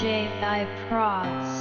J. I. Prods.